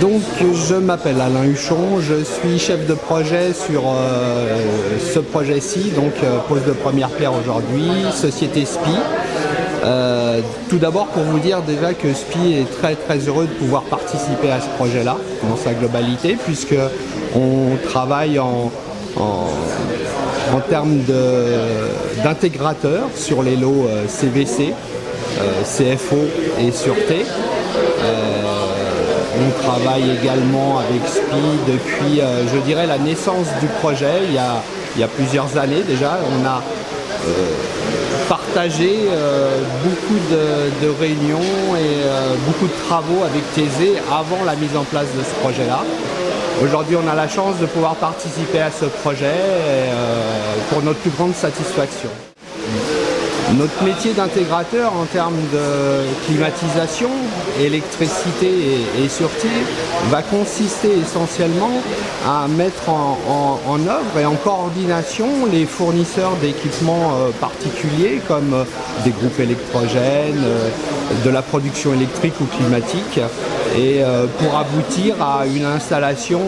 Donc je m'appelle Alain Huchon, je suis chef de projet sur euh, ce projet-ci, donc euh, pose de première pierre aujourd'hui, société SPI. Euh, tout d'abord pour vous dire déjà que SPI est très très heureux de pouvoir participer à ce projet-là dans sa globalité puisque on travaille en, en, termes d'intégrateurs sur les lots CVC, CFO et sûreté. On travaille également avec SPI depuis, euh, je dirais, la naissance du projet, il y a, plusieurs années déjà. On a euh, partagé euh, beaucoup de, réunions et beaucoup de travaux avec Thésée avant la mise en place de ce projet-là. Aujourd'hui, on a la chance de pouvoir participer à ce projet pour notre plus grande satisfaction. Notre métier d'intégrateur en termes de climatisation, électricité et, sûreté va consister essentiellement à mettre en, œuvre et en coordination les fournisseurs d'équipements euh, particuliers comme euh, des groupes électrogènes, euh, de la production électrique ou climatique et pour aboutir à une installation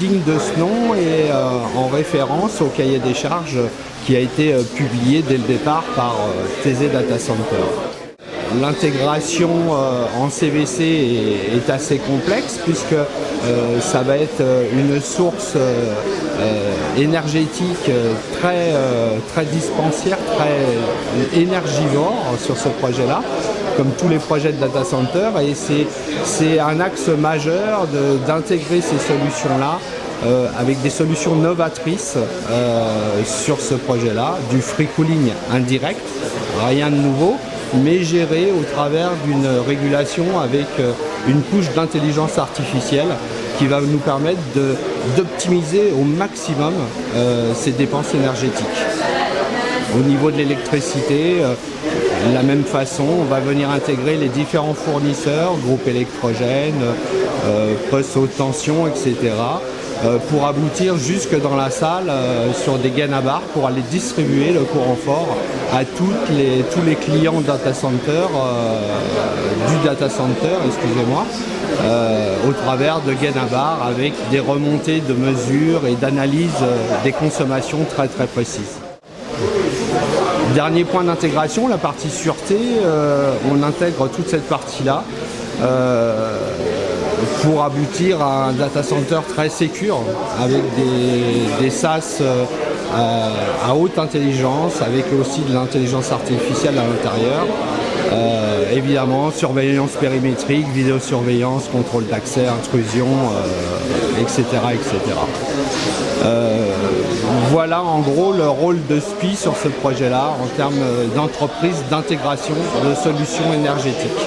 digne de ce nom et en référence au cahier des charges qui a été euh, publié dès le départ par euh, TZ Data Center. L'intégration euh, en CVC est, assez complexe puisque ça va être une source énergétique très, très dispensière, très énergivore sur ce projet-là comme tous les projets de data center et c'est un axe majeur d'intégrer ces solutions-là euh, avec des solutions novatrices euh, sur ce projet-là, du free cooling indirect, rien de nouveau, mais géré au travers d'une régulation avec euh, une couche d'intelligence artificielle qui va nous permettre d'optimiser au maximum ces dépenses énergétiques. Au niveau de l'électricité, de la même façon, on va venir intégrer les différents fournisseurs, groupes électrogènes, postes haute tension, etc. Euh, pour aboutir jusque dans la salle euh, sur des gaines à barre pour aller distribuer le courant fort à tous les clients data center, euh, du data center, excusez-moi, au travers de gaines à barre avec des remontées de mesures et d'analyse des consommations très très précises. Dernier point d'intégration, la partie sûreté, on intègre toute cette partie-là pour aboutir à un data center très sécure avec des, SAS euh, à haute intelligence, avec aussi de l'intelligence artificielle à l'intérieur. Euh, évidemment, surveillance périmétrique, vidéosurveillance, contrôle d'accès, intrusion, etc. Euh, etc. voilà en gros le rôle de SPI sur ce projet-là en termes d'entreprise d'intégration de solutions énergétiques.